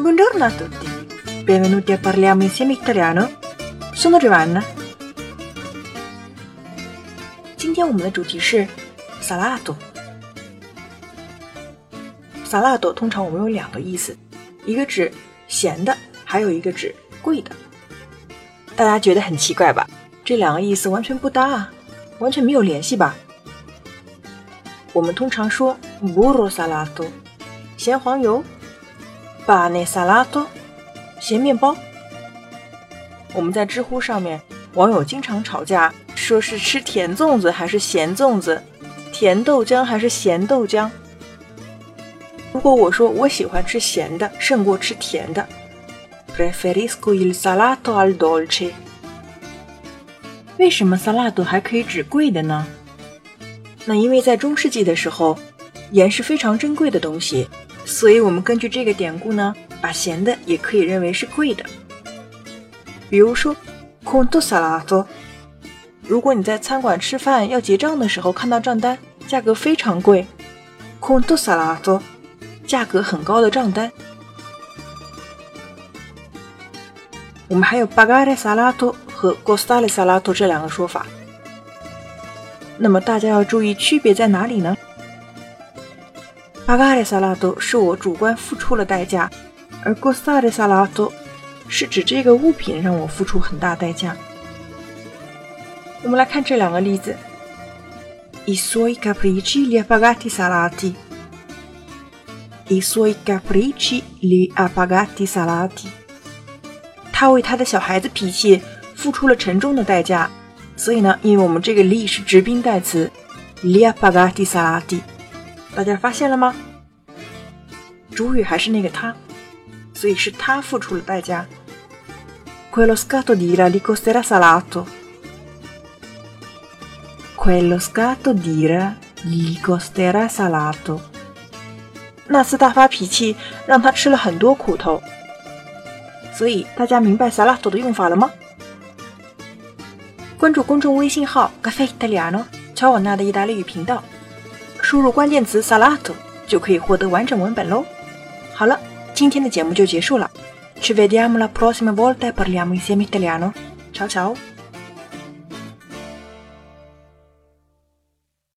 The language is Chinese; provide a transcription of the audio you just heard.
Buongiorno a tutti. Benvenuti a Parliamo insieme italiano. Sono Giovanna. 今天我们的主题是 salato。salato 通常我们有两个意思，一个指咸的，还有一个指贵的。大家觉得很奇怪吧？这两个意思完全不搭啊，完全没有联系吧？我们通常说 burro salato，咸黄油；pane salato，咸面包。我们在知乎上面，网友经常吵架，说是吃甜粽子还是咸粽子，甜豆浆还是咸豆浆。如果我说我喜欢吃咸的胜过吃甜的，preferisco il salato al dolce。为什么 salato 还可以指贵的呢？那因为在中世纪的时候，盐是非常珍贵的东西，所以我们根据这个典故呢，把咸的也可以认为是贵的。比如说，conto salato。如果你在餐馆吃饭要结账的时候看到账单，价格非常贵，conto salato，价格很高的账单。我们还有 pagare salato 和 costare salato 这两个说法。那么大家要注意区别在哪里呢？pagare salato 是我主观付出了代价，而 costare salato 是指这个物品让我付出很大代价。我们来看这两个例子：I suoi capricci li ha pagati salati。I suoi capricci li ha pagati salati。他为他的小孩子脾气付出了沉重的代价。所以呢，因为我们这个 li 是直宾代词，li ha pagati salati，大家发现了吗？主语还是那个他，所以是他付出了代价。Quello scatto di ira gli costerà salato。Quello scatto di ira gli costerà salato。那次大发脾气让他吃了很多苦头。所以大家明白 salato 的用法了吗？关注公众微信号 “Cafe Italiano” 乔瓦纳的意大利语频道，输入关键词 “salato” 就可以获得完整文本喽。好了，今天的节目就结束了。Ci vediamo la prossima volta e parliamo insieme italiano。Ciao ciao。